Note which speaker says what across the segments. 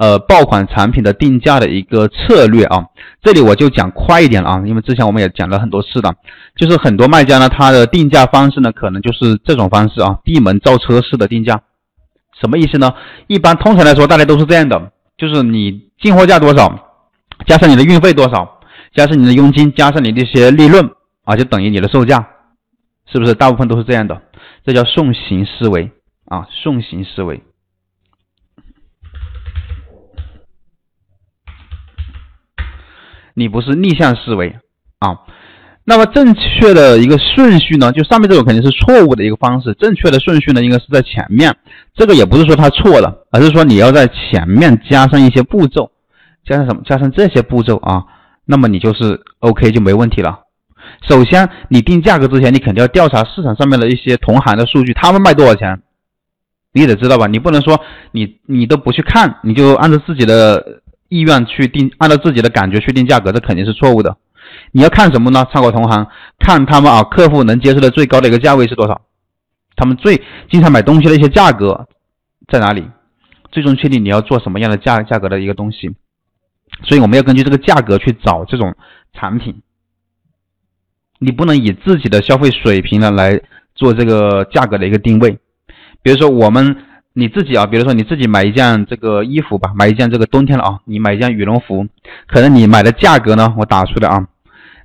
Speaker 1: 呃爆款产品的定价的一个策略啊。这里我就讲快一点了啊，因为之前我们也讲了很多次的，就是很多卖家呢，他的定价方式呢，可能就是这种方式啊，闭门造车式的定价。什么意思呢？一般通常来说，大家都是这样的，就是你进货价多少，加上你的运费多少，加上你的佣金，加上你的一些利润啊，就等于你的售价，是不是？大部分都是这样的，这叫送行思维啊，送行思维。你不是逆向思维啊。那么正确的一个顺序呢，就上面这种肯定是错误的一个方式。正确的顺序呢，应该是在前面。这个也不是说它错了，而是说你要在前面加上一些步骤，加上什么？加上这些步骤啊，那么你就是 OK 就没问题了。首先，你定价格之前，你肯定要调查市场上面的一些同行的数据，他们卖多少钱，你得知道吧？你不能说你你都不去看，你就按照自己的意愿去定，按照自己的感觉去定价格，这肯定是错误的。你要看什么呢？参考同行，看他们啊，客户能接受的最高的一个价位是多少？他们最经常买东西的一些价格在哪里？最终确定你要做什么样的价价格的一个东西。所以我们要根据这个价格去找这种产品。你不能以自己的消费水平呢来做这个价格的一个定位。比如说我们你自己啊，比如说你自己买一件这个衣服吧，买一件这个冬天了啊，你买一件羽绒服，可能你买的价格呢，我打出来啊。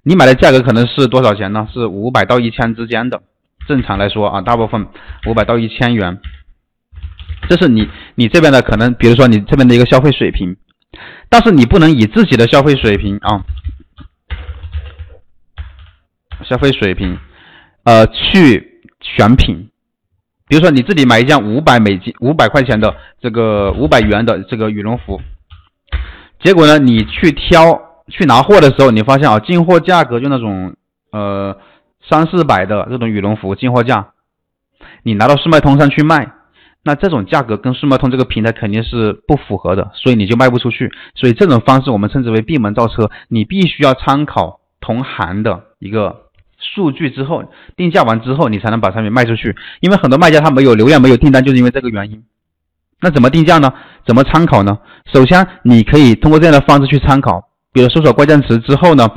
Speaker 1: 你买的价格可能是多少钱呢？是五百到一千之间的。正常来说啊，大部分五百到一千元，这是你你这边的可能，比如说你这边的一个消费水平。但是你不能以自己的消费水平啊，消费水平，呃，去选品。比如说你自己买一件五百美金、五百块钱的这个五百元的这个羽绒服，结果呢，你去挑。去拿货的时候，你发现啊，进货价格就那种呃三四百的这种羽绒服进货价，你拿到速卖通上去卖，那这种价格跟速卖通这个平台肯定是不符合的，所以你就卖不出去。所以这种方式我们称之为闭门造车，你必须要参考同行的一个数据之后定价完之后，你才能把产品卖出去。因为很多卖家他没有流量没有订单，就是因为这个原因。那怎么定价呢？怎么参考呢？首先你可以通过这样的方式去参考。比如搜索关键词之后呢，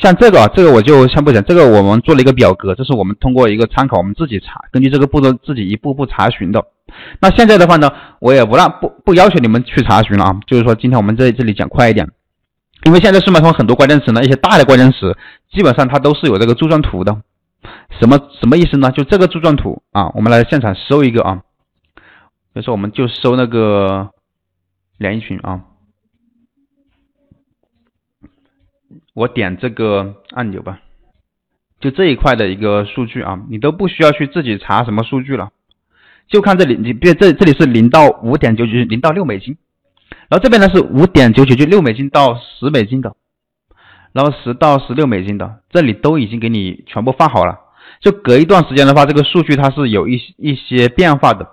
Speaker 1: 像这个，这个我就先不讲。这个我们做了一个表格，这是我们通过一个参考，我们自己查，根据这个步骤自己一步步查询的。那现在的话呢，我也不让不不要求你们去查询了啊，就是说今天我们在这里讲快一点，因为现在速卖通很多关键词呢，一些大的关键词，基本上它都是有这个柱状图的。什么什么意思呢？就这个柱状图啊，我们来现场搜一个啊，比如说我们就搜那个连衣裙啊。我点这个按钮吧，就这一块的一个数据啊，你都不需要去自己查什么数据了，就看这里，你别这这里是零到五点九九，零到六美金，然后这边呢是五点九九，就六美金到十美金的，然后十到十六美金的，这里都已经给你全部放好了，就隔一段时间的话，这个数据它是有一一些变化的，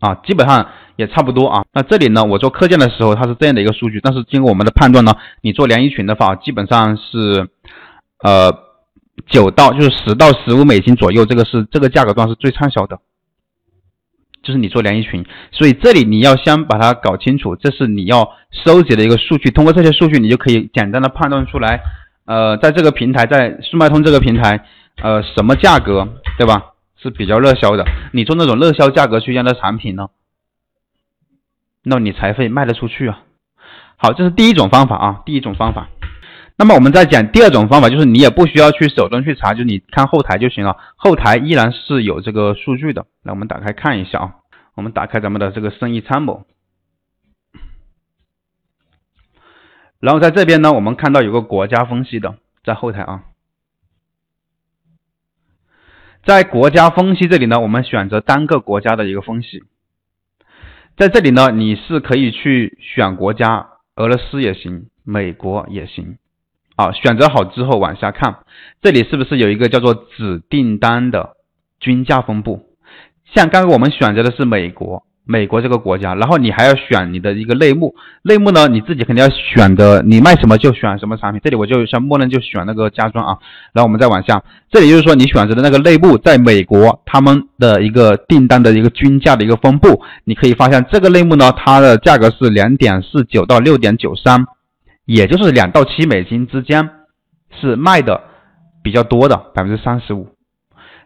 Speaker 1: 啊，基本上。也差不多啊，那这里呢，我做课件的时候，它是这样的一个数据，但是经过我们的判断呢，你做连衣裙的话，基本上是，呃，九到就是十到十五美金左右，这个是这个价格段是最畅销的，就是你做连衣裙，所以这里你要先把它搞清楚，这是你要收集的一个数据，通过这些数据，你就可以简单的判断出来，呃，在这个平台，在速卖通这个平台，呃，什么价格，对吧，是比较热销的，你做那种热销价格区间的产品呢？那你才会卖得出去啊！好，这是第一种方法啊，第一种方法。那么我们再讲第二种方法，就是你也不需要去手动去查，就你看后台就行了，后台依然是有这个数据的。那我们打开看一下啊，我们打开咱们的这个生意参谋，然后在这边呢，我们看到有个国家分析的在后台啊，在国家分析这里呢，我们选择单个国家的一个分析。在这里呢，你是可以去选国家，俄罗斯也行，美国也行。啊，选择好之后往下看，这里是不是有一个叫做子订单的均价分布？像刚刚我们选择的是美国，美国这个国家，然后你还要选你的一个类目，类目呢你自己肯定要选的，你卖什么就选什么产品。这里我就先默认就选那个家装啊，然后我们再往下，这里就是说你选择的那个类目，在美国他们的一个订单的一个均价的一个分布，你可以发现这个类目呢，它的价格是两点四九到六点九三，也就是两到七美金之间是卖的比较多的百分之三十五，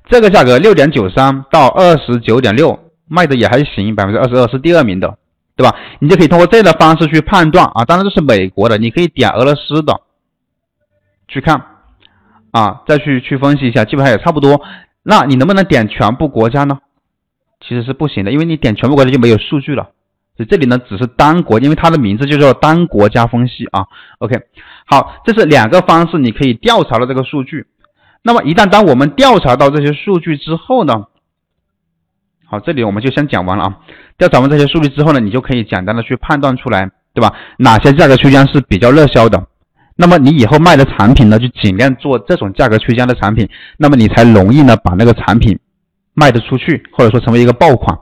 Speaker 1: 这个价格六点九三到二十九点六。卖的也还行，百分之二十二是第二名的，对吧？你就可以通过这样的方式去判断啊。当然这是美国的，你可以点俄罗斯的去看啊，再去去分析一下，基本上也差不多。那你能不能点全部国家呢？其实是不行的，因为你点全部国家就没有数据了。这里呢只是单国，因为它的名字就叫单国家分析啊。OK，好，这是两个方式，你可以调查的这个数据。那么一旦当我们调查到这些数据之后呢？好，这里我们就先讲完了啊。调查完这些数据之后呢，你就可以简单的去判断出来，对吧？哪些价格区间是比较热销的？那么你以后卖的产品呢，就尽量做这种价格区间的产品，那么你才容易呢把那个产品卖得出去，或者说成为一个爆款。